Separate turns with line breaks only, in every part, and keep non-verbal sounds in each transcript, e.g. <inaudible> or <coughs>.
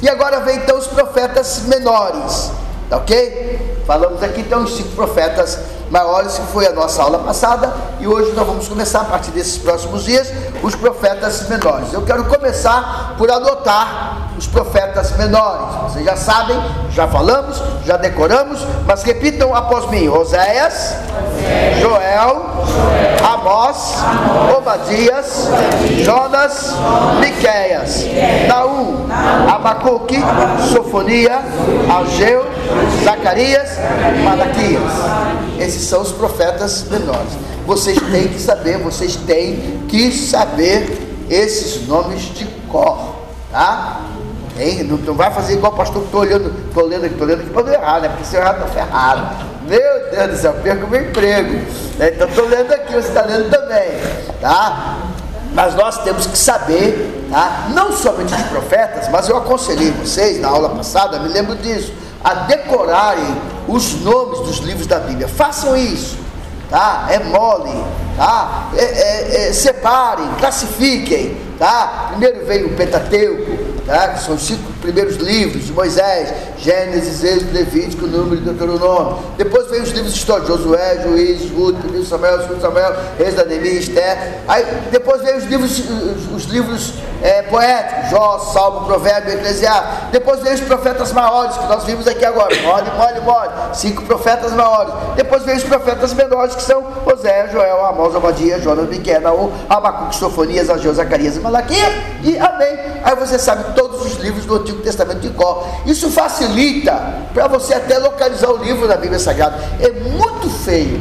E agora vem então os profetas menores, tá ok? Falamos aqui então os cinco profetas maiores, que foi a nossa aula passada, e hoje nós vamos começar a partir desses próximos dias os profetas menores. Eu quero começar por adotar os profetas menores. Vocês já sabem, já falamos, já decoramos, mas repitam após mim: Oséias, Joel, Amós, Obadias, Jonas, Miqueias, Naum, Abacuque, Sofonia, Ageu, Zacarias, Malaquias. Esses são os profetas menores. Vocês têm que saber, vocês têm que saber esses nomes de cor, tá? Não, não vai fazer igual o pastor que estou olhando, estou lendo aqui, estou lendo aqui para errar, né? Porque se eu errar, estou ferrado. Meu Deus do céu, perco meu emprego. Né? Então estou lendo aqui, você está lendo também. Tá? Mas nós temos que saber, tá? não somente os profetas, mas eu aconselhei vocês na aula passada, me lembro disso, a decorarem os nomes dos livros da Bíblia. Façam isso, tá? É mole, tá? É, é, é, separem, classifiquem, tá? Primeiro veio o Pentateuco, tá? que são os cinco primeiros livros de Moisés, Gênesis, Êxodo, Levítico, Número e Deuteronômio. Depois vem os livros históricos, Josué, Juízes, Ruth, 1 Samuel, 2 Samuel, da Neemias, Esther. Aí depois vem os livros, os, os livros é, poéticos, Jó, Salmo, Provérbio, Eclesiastes. Depois vem os profetas maiores, que nós vimos aqui agora, mole, mole, mole, cinco profetas maiores. Depois vem os profetas menores, que são José, Joel, Amós, Abadia, Jonas, Miquel, Naum, Abacuque, Sofonias, Ageu, Zacarias e Malaquias. E amém. Aí você sabe todos os livros do Antigo Testamento de cor. Isso facilita para você até localizar o livro da Bíblia Sagrada. É muito feio.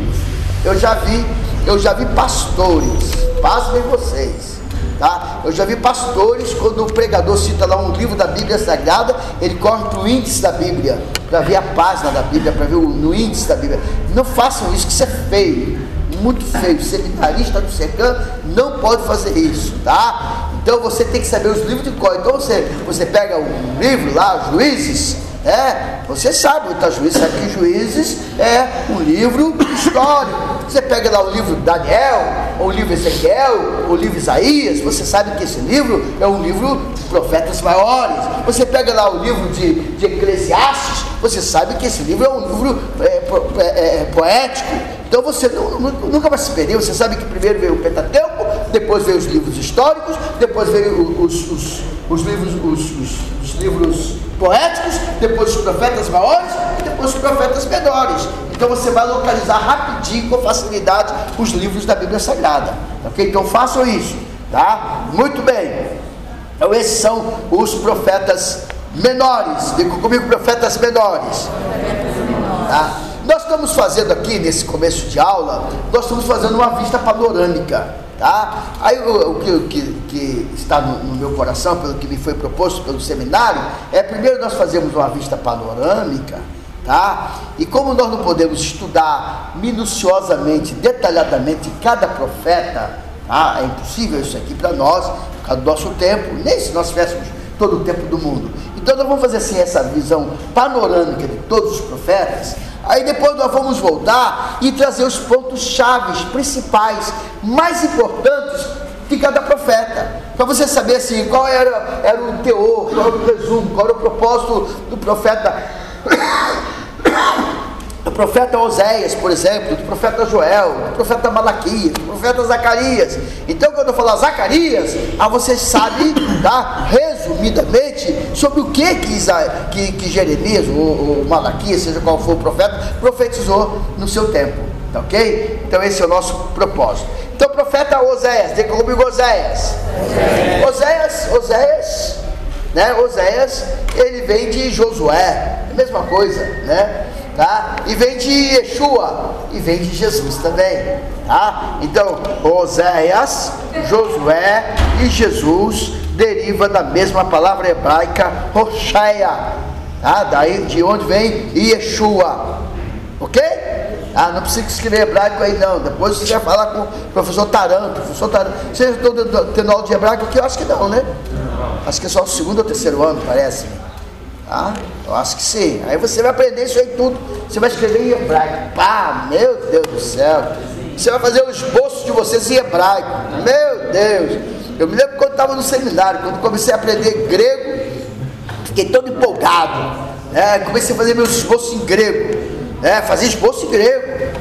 Eu já vi, eu já vi pastores, pasmem vocês. Tá? Eu já vi pastores, quando o pregador cita lá um livro da Bíblia Sagrada, ele corre para o índice da Bíblia, para ver a página da Bíblia, para ver o, no índice da Bíblia. Não façam isso, que isso é feio, muito feio. Seminarista do SECAM não pode fazer isso, tá? Então você tem que saber os livros de cor. Então você, você pega um livro lá, Juízes, é, você sabe, tá, juízes, sabe que Juízes é um livro histórico. Você pega lá o livro Daniel, ou o livro Ezequiel, ou o livro Isaías, você sabe que esse livro é um livro de profetas maiores. Você pega lá o livro de, de Eclesiastes, você sabe que esse livro é um livro é, é, é, poético. Então você nunca vai se perder, você sabe que primeiro veio o Pentateuco, depois veio os livros históricos, depois veio os, os, os livros, os, os, livros poéticos, depois os profetas maiores e depois os profetas menores. Então você vai localizar rapidinho, com facilidade, os livros da Bíblia Sagrada. Ok? Então façam isso. Tá? Muito bem. Então esses são os profetas menores. Diga comigo, profetas menores. Tá? Nós estamos fazendo aqui, nesse começo de aula, nós estamos fazendo uma vista panorâmica, tá? Aí o, o que, que, está no, no, meu coração, pelo que me foi proposto pelo seminário, é primeiro nós fazemos uma vista panorâmica, tá? E como nós não podemos estudar minuciosamente, detalhadamente cada profeta, tá? É impossível isso aqui para nós, por causa do nosso tempo, nem se nós tivéssemos todo o tempo do mundo. Então nós vamos fazer assim essa visão panorâmica de todos os profetas, Aí depois nós vamos voltar e trazer os pontos chaves, principais, mais importantes de cada profeta. Para você saber assim, qual era, era o teor, qual era o resumo, qual era o propósito do profeta <coughs> do profeta Oséias, por exemplo, do profeta Joel, do profeta Malaquias, do profeta Zacarias. Então, quando eu falar Zacarias, ah, você sabe, tá, resumidamente, sobre o que que, que, que Jeremias ou, ou Malaquias, seja qual for o profeta, profetizou no seu tempo. Tá ok? Então, esse é o nosso propósito. Então, profeta Oséias, diga comigo Oséias. Oséias, Oséias, né? Oséias, ele vem de Josué, é a mesma coisa, né? tá? E vem de Yeshua e vem de Jesus também, tá? Então, Oséias, Josué e Jesus deriva da mesma palavra hebraica Rocheia, tá? Daí de onde vem Yeshua, ok? Ah, não precisa escrever hebraico aí não. Depois você vai falar com o professor Taranto. Professor Taranto. Vocês estão tendo aula de hebraico aqui? Eu acho que não, né? Acho que é só o segundo ou terceiro ano, parece. Ah, eu acho que sim. Aí você vai aprender isso aí tudo. Você vai escrever em hebraico. Pá, meu Deus do céu. Você vai fazer o esboço de vocês em hebraico. Meu Deus. Eu me lembro estava no seminário, quando comecei a aprender grego, Fiquei todo empolgado. É, comecei a fazer meu esboço em grego. É, fazer esboço em grego.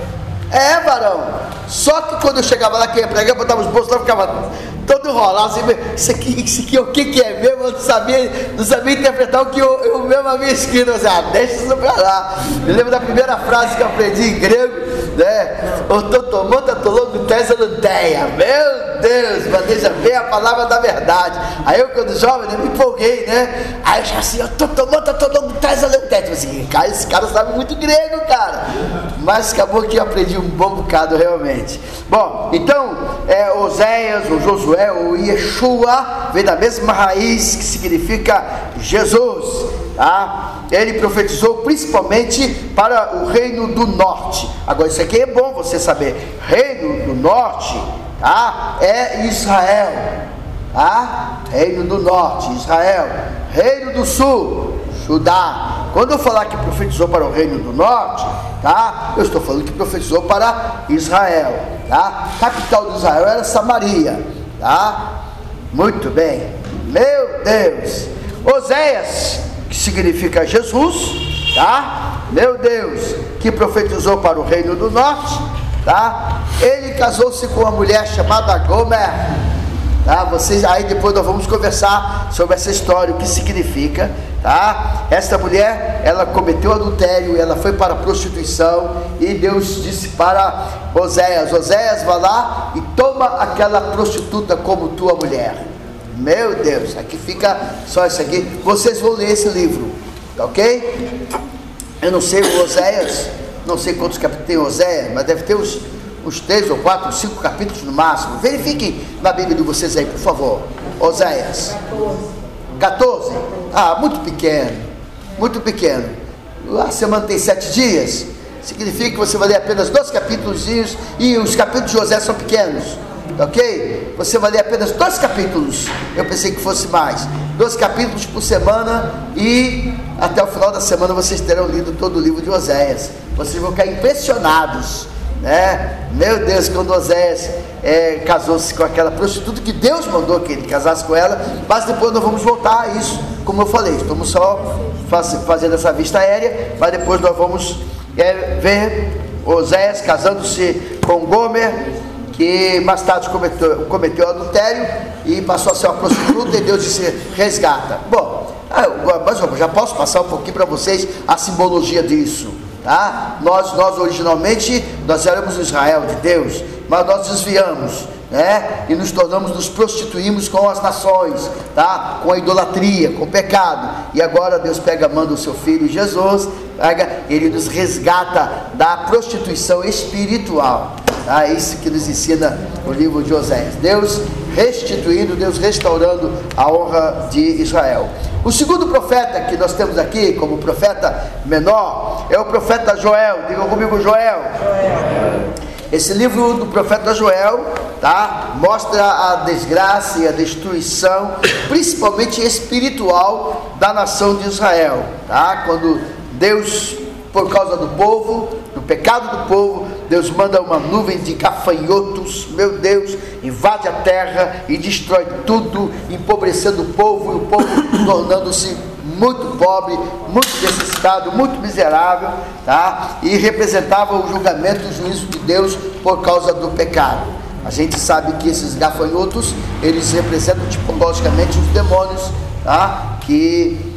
É, varão. Só que quando eu chegava lá, quem ia pregar, botava os bolsos lá, ficava todo enrolado, assim, isso aqui, isso aqui, o que, que é mesmo? Eu não sabia, não sabia interpretar o que eu, eu mesmo havia escrito. Disse, ah, deixa isso pra lá. Eu lembro da primeira frase que eu aprendi em grego, né? O totomota tologo tesaluteia. Meu Deus, bandeja bem a palavra da verdade. Aí eu, quando jovem, né, me empolguei, né? Aí eu já assim, o totomota tologo assim, cara, esse cara sabe muito grego, cara. Mas acabou que eu aprendi um bom bocado realmente. Bom, então, é, Oséias, o Josué, o Yeshua, vem da mesma raiz que significa Jesus. Tá? Ele profetizou principalmente para o reino do norte. Agora, isso aqui é bom você saber. Reino do norte tá? é Israel. Tá? Reino do norte, Israel. Reino do sul, Judá. Quando eu falar que profetizou para o reino do norte, tá? Eu estou falando que profetizou para Israel, tá? Capital de Israel era Samaria, tá? Muito bem. Meu Deus. Oséias que significa Jesus, tá? Meu Deus, que profetizou para o reino do norte, tá? Ele casou-se com uma mulher chamada Gomer, tá? Vocês aí depois nós vamos conversar sobre essa história, o que significa, tá? Essa mulher, ela cometeu adultério, ela foi para a prostituição e Deus disse para Oséias: Oséias, vá lá e toma aquela prostituta como tua mulher. Meu Deus, aqui fica só isso aqui. Vocês vão ler esse livro, tá ok? Eu não sei o Oséias, não sei quantos capítulos tem Oséias, mas deve ter uns, uns três ou quatro, cinco capítulos no máximo. Verifiquem na Bíblia de vocês aí, por favor. Oséias. 14. Ah, muito pequeno. Muito pequeno. A semana tem sete dias. Significa que você vai ler apenas dois capítulos e os capítulos de José são pequenos ok? Você vai ler apenas dois capítulos. Eu pensei que fosse mais. Dois capítulos por semana e até o final da semana vocês terão lido todo o livro de Oséias. Vocês vão ficar impressionados. Né? Meu Deus, quando Oséias é, casou-se com aquela prostituta que Deus mandou que ele casasse com ela, mas depois nós vamos voltar a isso, como eu falei, estamos só faz, fazendo essa vista aérea, mas depois nós vamos é, ver Oséias casando-se com Gomer, que mais tarde cometeu, cometeu adultério e passou a ser uma prostituta e Deus disse resgata. Bom, ah, mas já posso passar um pouquinho para vocês a simbologia disso. Tá? Nós, nós originalmente nós éramos Israel de Deus, mas nós desviamos, né? E nos tornamos, nos prostituímos com as nações, tá? Com a idolatria, com o pecado. E agora Deus pega, manda o seu filho Jesus, pega, ele nos resgata da prostituição espiritual. Ah, é isso que nos ensina o livro de Oséias. Deus restituindo, Deus restaurando a honra de Israel. O segundo profeta que nós temos aqui, como profeta menor, é o profeta Joel. Diga comigo, Joel. Joel. Esse livro do profeta Joel, tá? Mostra a desgraça e a destruição, principalmente espiritual, da nação de Israel, tá? Quando Deus, por causa do povo, do pecado do povo, Deus manda uma nuvem de gafanhotos, meu Deus, invade a terra e destrói tudo, empobrecendo o povo e o povo <coughs> tornando-se muito pobre, muito necessitado, muito miserável, tá? E representava o julgamento o juízo de Deus por causa do pecado. A gente sabe que esses gafanhotos, eles representam tipologicamente os demônios, tá? Que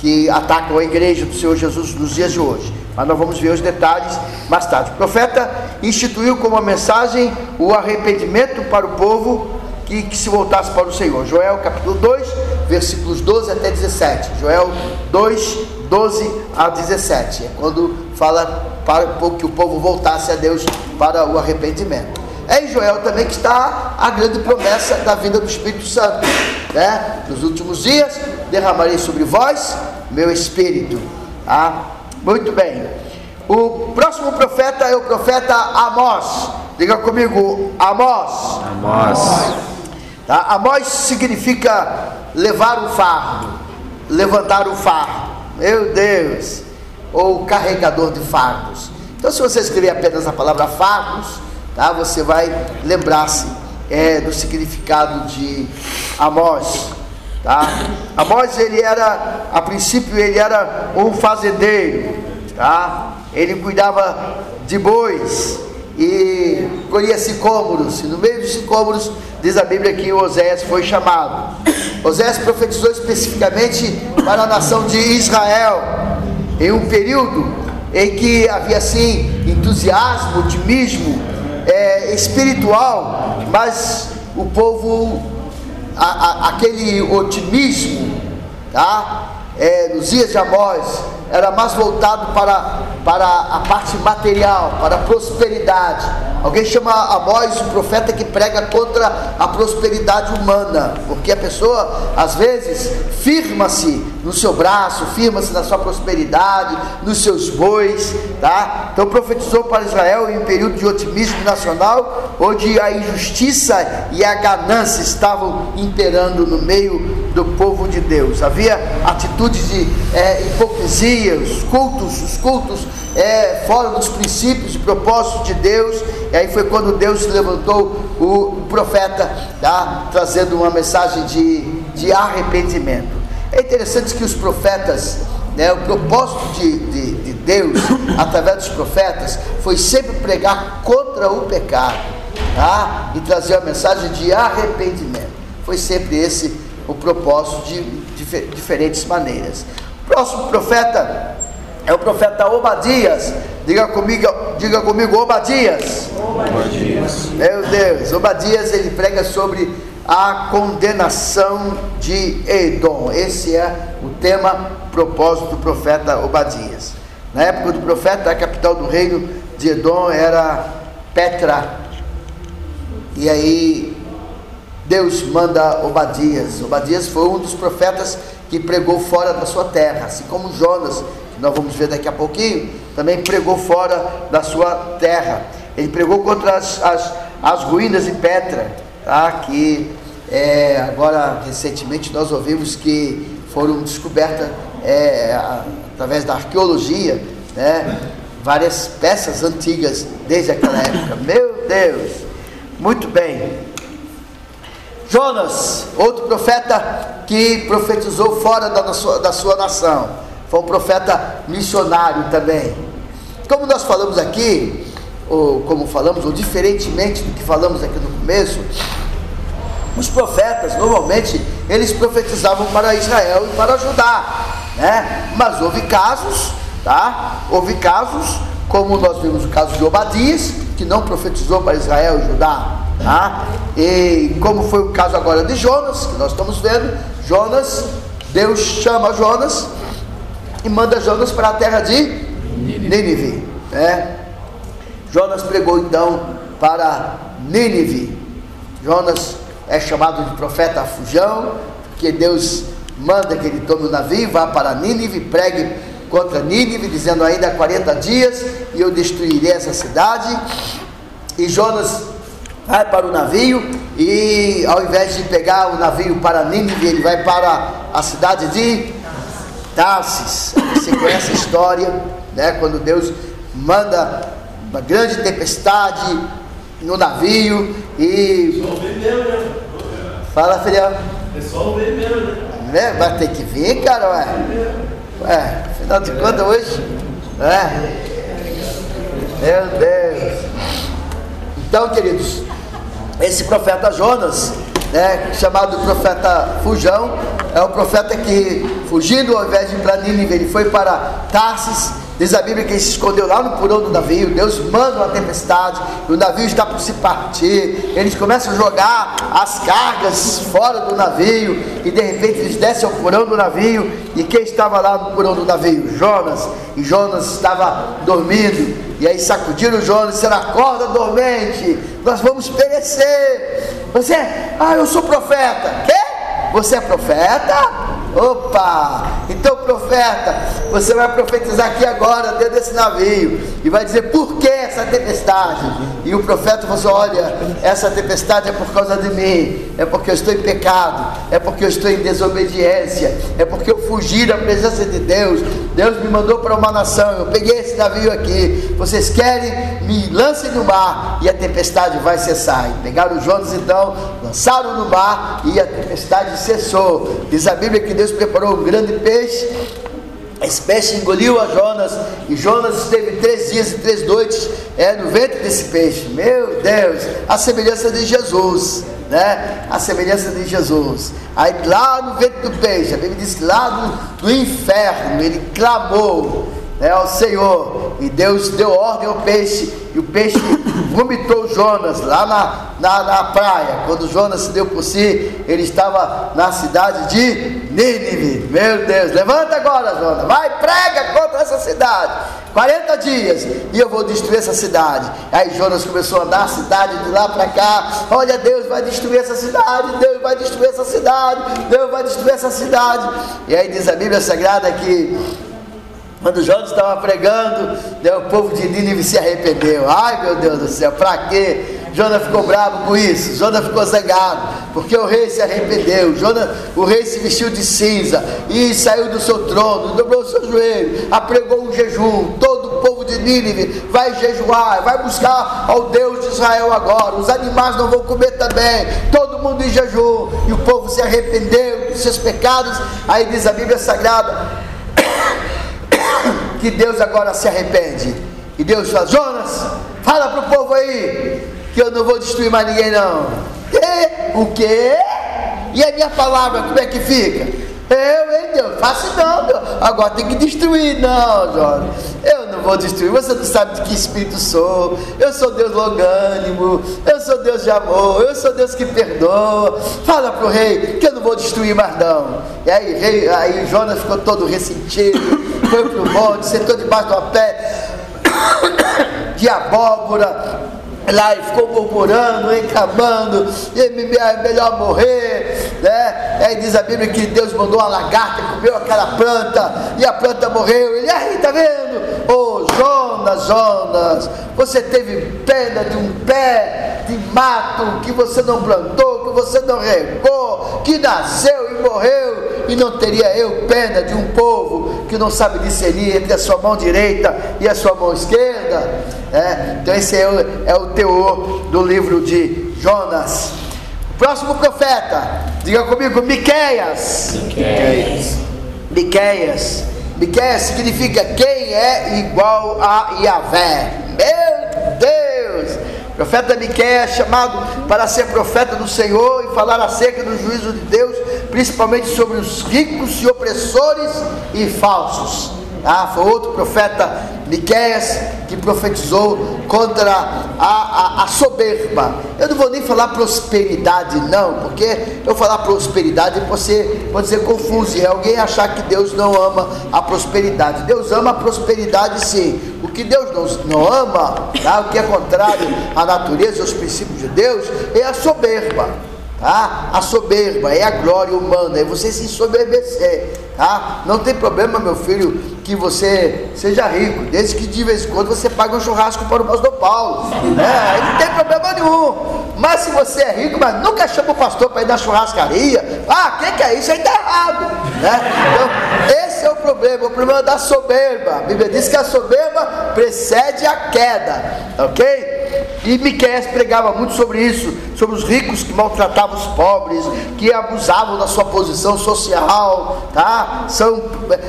que atacam a igreja do Senhor Jesus nos dias de hoje. Mas nós vamos ver os detalhes mais tarde. O profeta instituiu como uma mensagem o arrependimento para o povo que, que, se voltasse para o Senhor. Joel capítulo 2, versículos 12 até 17. Joel 2, 12 a 17. É quando fala para que o povo voltasse a Deus para o arrependimento. É em Joel também que está a grande promessa da vinda do Espírito Santo. Né? Nos últimos dias derramarei sobre vós meu espírito. Ah, muito bem. O próximo profeta é o profeta Amós. Diga comigo, Amós.
Amós.
Tá? Amós significa levar o fardo, levantar o fardo. Meu Deus. Ou carregador de fardos. Então, se você escrever apenas a palavra fardos, tá? Você vai lembrar-se é, do significado de Amós. Tá? Amós ele era, a princípio ele era um fazendeiro, tá? Ele cuidava de bois e colhia sicômoros. E no meio dos sicômoros diz a Bíblia que Oséias foi chamado. Oséias profetizou especificamente para a nação de Israel em um período em que havia assim entusiasmo, otimismo é, espiritual, mas o povo, a, a, aquele otimismo, tá? É, nos dias de Amós, era mais voltado para, para a parte material, para a prosperidade. Alguém chama Amós o profeta que prega contra a prosperidade humana, porque a pessoa, às vezes, firma-se no seu braço, firma-se na sua prosperidade, nos seus bois, tá? Então profetizou para Israel em um período de otimismo nacional, onde a injustiça e a ganância estavam imperando no meio do povo de Deus. Havia atitudes de é, hipocrisia, os cultos, os cultos é, fora dos princípios e propósitos de Deus. E aí foi quando Deus levantou o, profeta, tá? trazendo uma mensagem de, de arrependimento. É interessante que os profetas, né, o propósito de, de, de Deus, <coughs> através dos profetas, foi sempre pregar contra o pecado tá? e trazer a mensagem de arrependimento. Foi sempre esse o propósito de, de diferentes maneiras. Próximo profeta é o profeta Obadias. Diga comigo, diga comigo, Obadias. Obadias. Meu Deus, Obadias ele prega sobre a condenação de Edom. Esse é o tema, propósito do profeta Obadias. Na época do profeta, a capital do reino de Edom era Petra. E aí Deus manda Obadias. Obadias foi um dos profetas que pregou fora da sua terra, assim como Jonas, nós vamos ver daqui a pouquinho, também pregou fora da sua terra. Ele pregou contra as, as, as ruínas de Petra, tá? que é, agora recentemente nós ouvimos que foram descobertas é, através da arqueologia né, várias peças antigas desde aquela época. Meu Deus! Muito bem. Jonas, outro profeta que profetizou fora da sua, da sua nação, foi um profeta missionário também. Como nós falamos aqui, ou como falamos, ou diferentemente do que falamos aqui no começo, os profetas normalmente eles profetizavam para Israel e para Judá, né? Mas houve casos, tá? Houve casos, como nós vimos o caso de Obadias, que não profetizou para Israel e Judá, Tá? E como foi o caso agora de Jonas, que nós estamos vendo, Jonas, Deus chama Jonas e manda Jonas para a terra de Nínive. Né? Jonas pregou então para Nínive. Jonas é chamado de profeta fujão, porque Deus manda que ele tome o navio, vá para Nínive, pregue contra Nínive, dizendo ainda 40 dias e eu destruirei essa cidade. E Jonas vai para o navio e ao invés de pegar o navio para Nínive, ele vai para a cidade de Tarsis. Você conhece a história, né? Quando Deus manda uma grande tempestade no navio e. Fala, filhão. Pessoal vem mesmo, né? né? Vai ter que vir, cara, ué. Ué, afinal de contas hoje. É. Meu Deus. Então, queridos, esse profeta Jonas, né, chamado profeta Fujão, é o profeta que, fugindo ao invés de ir para Nínive, ele foi para Tarsis. Diz a Bíblia que ele se escondeu lá no porão do navio. Deus manda uma tempestade, o navio está por se partir. Eles começam a jogar as cargas fora do navio, e de repente eles descem ao porão do navio. E quem estava lá no porão do navio? Jonas. E Jonas estava dormindo. E aí sacudiram Jonas, disseram, acorda dormente, nós vamos perecer. Você, ah, eu sou profeta. Quê? Você é profeta? Opa! Então, profeta, você vai profetizar aqui agora, dentro desse navio, e vai dizer por que essa tempestade. E o profeta vai dizer: Olha, essa tempestade é por causa de mim, é porque eu estou em pecado, é porque eu estou em desobediência, é porque eu fugi da presença de Deus. Deus me mandou para uma nação, eu peguei esse navio aqui. Vocês querem, me lancem no mar e a tempestade vai cessar. E pegaram Jonas então, lançaram no mar e a tempestade cessou. Diz a Bíblia que Deus preparou um grande peixe esse peixe engoliu a Jonas e Jonas esteve três dias e três noites é, no ventre desse peixe. Meu Deus, a semelhança de Jesus, né? A semelhança de Jesus. Aí lá no ventre do peixe, a Bíblia diz que lá do, inferno ele clamou né, ao Senhor e Deus deu ordem ao peixe e o peixe <coughs> vomitou Jonas lá na, na, na, praia. Quando Jonas se deu por si, ele estava na cidade de Nínive. Meu Deus, levanta agora, Jonas, vai, prega contra essa cidade. 40 dias e eu vou destruir essa cidade. Aí Jonas começou a andar a cidade de lá para cá. Olha, Deus vai destruir essa cidade, Deus vai destruir essa cidade, Deus vai destruir essa cidade. E aí diz a Bíblia Sagrada que quando Jonas estava pregando, né, o povo de Nínive se arrependeu. Ai meu Deus do céu, para quê? Jonas ficou bravo com isso, Jonas ficou zangado, porque o rei se arrependeu. Jonas, o rei se vestiu de cinza e saiu do seu trono, dobrou o seu joelho, apregou um jejum. Todo o povo de Nínive vai jejuar, vai buscar ao Deus de Israel agora. Os animais não vão comer também, todo mundo em jejum. E o povo se arrependeu dos seus pecados. Aí diz a Bíblia Sagrada que Deus agora se arrepende. E Deus fala: Jonas, fala para o povo aí que eu não vou destruir mais ninguém, não. E, o quê? E a minha palavra, como é que fica? Eu, hein, Deus, faço não, Deus. Agora tem que destruir, não, Jonas. Eu não vou destruir. Você não sabe de que espírito sou. Eu sou Deus longânimo. Eu sou Deus de amor. Eu sou Deus que perdoa. Fala para o rei que eu não vou destruir mais, não. E aí, rei, aí Jonas ficou todo ressentido. Foi para o monte, sentou debaixo de uma pé de abóbora lá e ficou murmurando, encamando, e é melhor morrer, né? Aí diz a Bíblia que Deus mandou uma lagarta, comeu aquela planta, e a planta morreu. Ele, aí, tá vendo? Ô oh, Jonas, Jonas, você teve pena de um pé de mato que você não plantou, que você não regou, que nasceu e morreu, e não teria eu pena de um povo que não sabe discernir entre a sua mão direita e a sua mão esquerda? É, então esse é o, é o teor do livro de Jonas. Próximo profeta, diga comigo, Miqueias.
Miqueias.
Miqueias. Miqueias significa quem é igual a Yahvé. Meu Deus! Profeta Miqueias chamado para ser profeta do Senhor e falar acerca do juízo de Deus, principalmente sobre os ricos e opressores e falsos. Ah, foi outro profeta, Miqueias, que profetizou contra a, a, a, soberba. Eu não vou nem falar prosperidade, não, porque eu falar prosperidade pode ser, pode ser confuso e alguém achar que Deus não ama a prosperidade. Deus ama a prosperidade sim. O que Deus não, não ama, tá? o que é contrário à natureza aos princípios de Deus, é a soberba. Tá? A soberba é a glória humana, é você se soberbecer. Tá? Não tem problema, meu filho, que você seja rico, desde que de vez em quando você pague um churrasco para o pastor Paulo. Né? Não tem problema nenhum. Mas se você é rico, mas nunca chama o pastor para ir na churrascaria, ah, quem que é isso? Aí está errado. Né? Então, esse é o problema, o problema da soberba. A Bíblia diz que a soberba precede a queda, ok? E Miquel pregava muito sobre isso, sobre os ricos que maltratavam os pobres, que abusavam da sua posição social, tá? São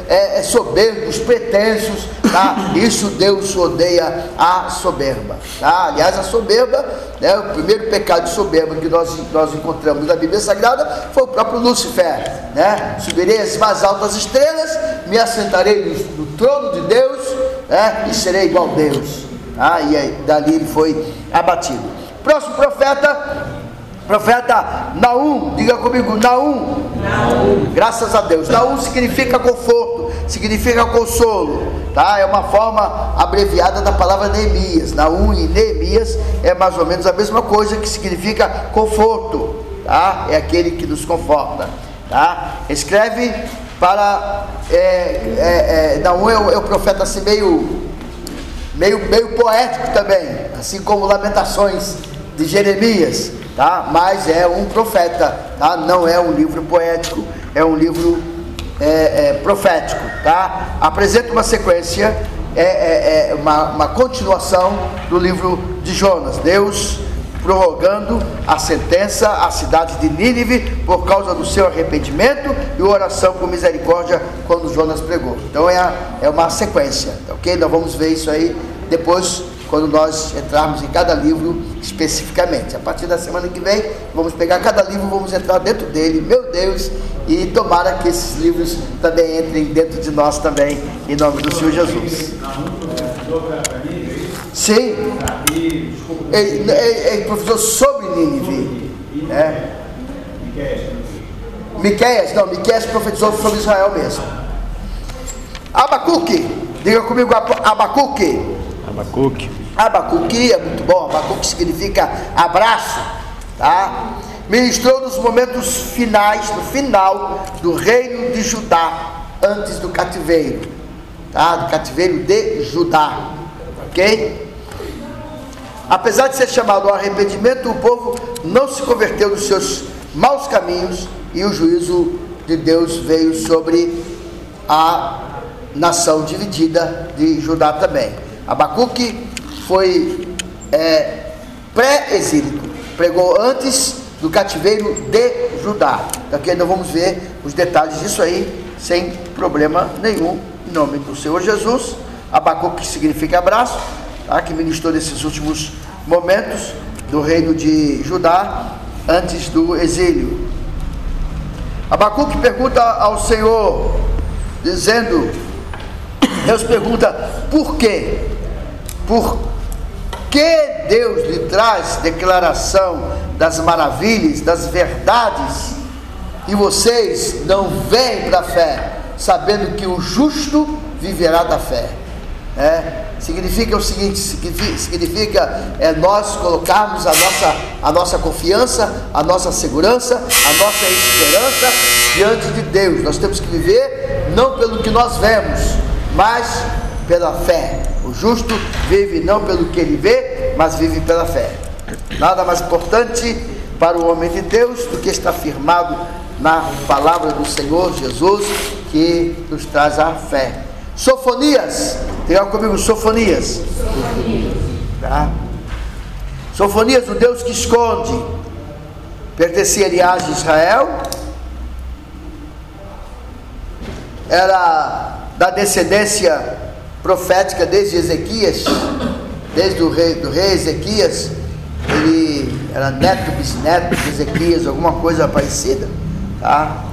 é, é, soberbos, pretensos, tá? Isso Deus odeia a soberba, tá? Aliás, a soberba, né, o primeiro pecado de soberba que nós, nós encontramos na Bíblia Sagrada foi o próprio Lúcifer, né? Subirei as mais altas estrelas, me assentarei no, no trono de Deus, né? E serei igual a Deus. Ah, e dali ele foi abatido. Próximo profeta, profeta Naum, diga comigo, Naum. Naum. Graças a Deus. Naum significa conforto, significa consolo, tá? É uma forma abreviada da palavra Neemias. Naum e Neemias é mais ou menos a mesma coisa que significa conforto, tá? É aquele que nos conforta. tá? Escreve para. É, é, é, não, é o, é o profeta assim meio, meio, meio poético também, assim como Lamentações de Jeremias, tá? Mas é um profeta, tá? Não é um livro poético, é um livro é, é, profético, tá? Apresenta uma sequência, é, é, é uma, uma continuação do livro de Jonas. Deus prorrogando a sentença à cidade de Nínive por causa do seu arrependimento e oração com misericórdia quando Jonas pregou. Então é, a, é uma sequência, ok? Nós vamos ver isso aí depois quando nós entrarmos em cada livro especificamente. A partir da semana que vem, vamos pegar cada livro, vamos entrar dentro dele, meu Deus, e tomara que esses livros também entrem dentro de nós também, em nome do Senhor Jesus. Sim. Ele, ele, ele professor sobre Nínive. É. Miqueias, não, Miqueias profetizou sobre Israel mesmo. Abacuque, diga comigo Abacuque.
Abacuque.
Abacuque é muito bom, Abacuque significa abraço, tá? Ministrou nos momentos finais, no final do reino de Judá, antes do cativeiro, tá? Do cativeiro de Judá, ok? Apesar de ser chamado ao arrependimento, o povo não se converteu dos seus maus caminhos e o juízo de Deus veio sobre a nação dividida de Judá também. Abacuque foi é, pré-exílico, pregou antes do cativeiro de Judá. Daqui nós vamos ver os detalhes disso aí, sem problema nenhum, em nome do Senhor Jesus. Abacuque significa abraço, tá? que ministrou nesses últimos momentos do reino de Judá, antes do exílio. Abacuque pergunta ao Senhor, dizendo: Deus pergunta, por quê? Por que Deus lhe traz declaração das maravilhas, das verdades, e vocês não vêm da fé, sabendo que o justo viverá da fé? É, significa o seguinte: significa é, nós colocarmos a nossa, a nossa confiança, a nossa segurança, a nossa esperança diante de Deus. Nós temos que viver não pelo que nós vemos, mas pela fé. O justo vive não pelo que ele vê, mas vive pela fé. Nada mais importante para o homem de Deus do que estar firmado na palavra do Senhor Jesus, que nos traz a fé. Sofonias, diga comigo, Sofonias. Tá? Sofonias, o Deus que esconde, pertencia aliás a Israel, era da descendência profética desde Ezequias, desde o rei, do rei Ezequias, ele era neto, bisneto de Ezequias, alguma coisa parecida, tá?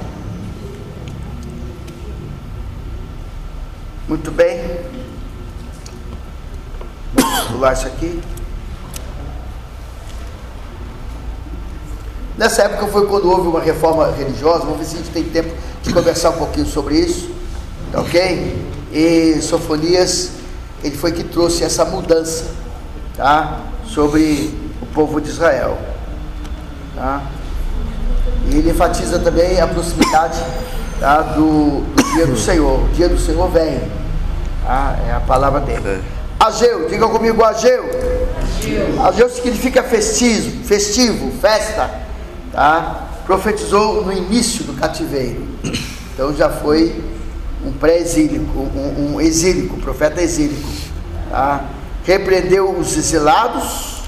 Muito bem. Vamos pular isso aqui. Nessa época foi quando houve uma reforma religiosa. Vamos ver se a gente tem tempo de conversar um pouquinho sobre isso. Tá ok? E Sofonias, ele foi que trouxe essa mudança, tá? Sobre o povo de Israel, tá? E ele enfatiza também a proximidade tá? do, do dia do Senhor. O dia do Senhor vem, tá? É a palavra dele. É. Ageu, diga comigo Ageu. Ageu. Ageu significa festivo, festivo, festa, tá? Profetizou no início do cativeiro. Então já foi um pré-exílico, um, um exílico, profeta exílico. Tá? Repreendeu os exilados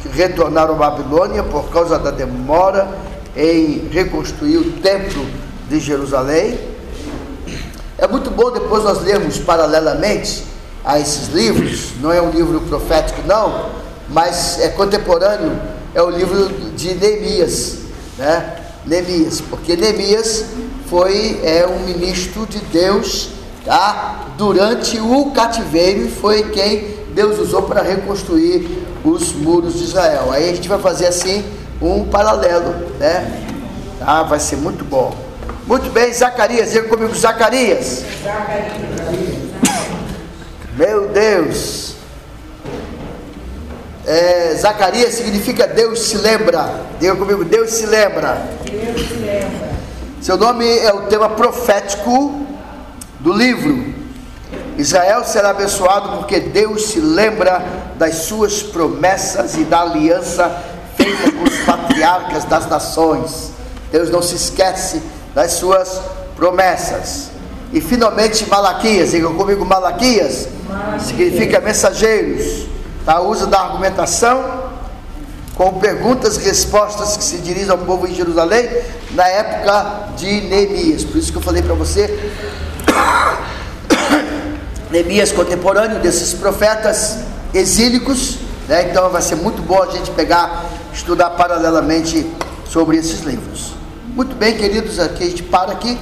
que retornaram à Babilônia por causa da demora em reconstruir o templo de Jerusalém. É muito bom depois nós lermos paralelamente a esses livros, não é um livro profético não, mas é contemporâneo, é o livro de Neemias, né? Neemias, porque Neemias foi é, um ministro de Deus tá? durante o cativeiro e foi quem Deus usou para reconstruir os muros de Israel. Aí a gente vai fazer assim um paralelo, né? Tá? Vai ser muito bom. Muito bem, Zacarias, diga comigo, Zacarias. Zacarias. Meu Deus. É, Zacarias significa Deus se lembra. Diga comigo, Deus se lembra. Deus se lembra. Seu nome é o tema profético do livro. Israel será abençoado porque Deus se lembra das suas promessas e da aliança feita com os patriarcas das nações. Deus não se esquece das suas promessas. E finalmente Malaquias, diga comigo Malaquias, significa mensageiros, tá? uso da argumentação com perguntas e respostas que se dirigem ao povo em Jerusalém na época de Neemias. Por isso que eu falei para você, <coughs> Neemias contemporâneo desses profetas exílicos, né? então vai ser muito bom a gente pegar, estudar paralelamente sobre esses livros. Muito bem, queridos, aqui a gente para aqui.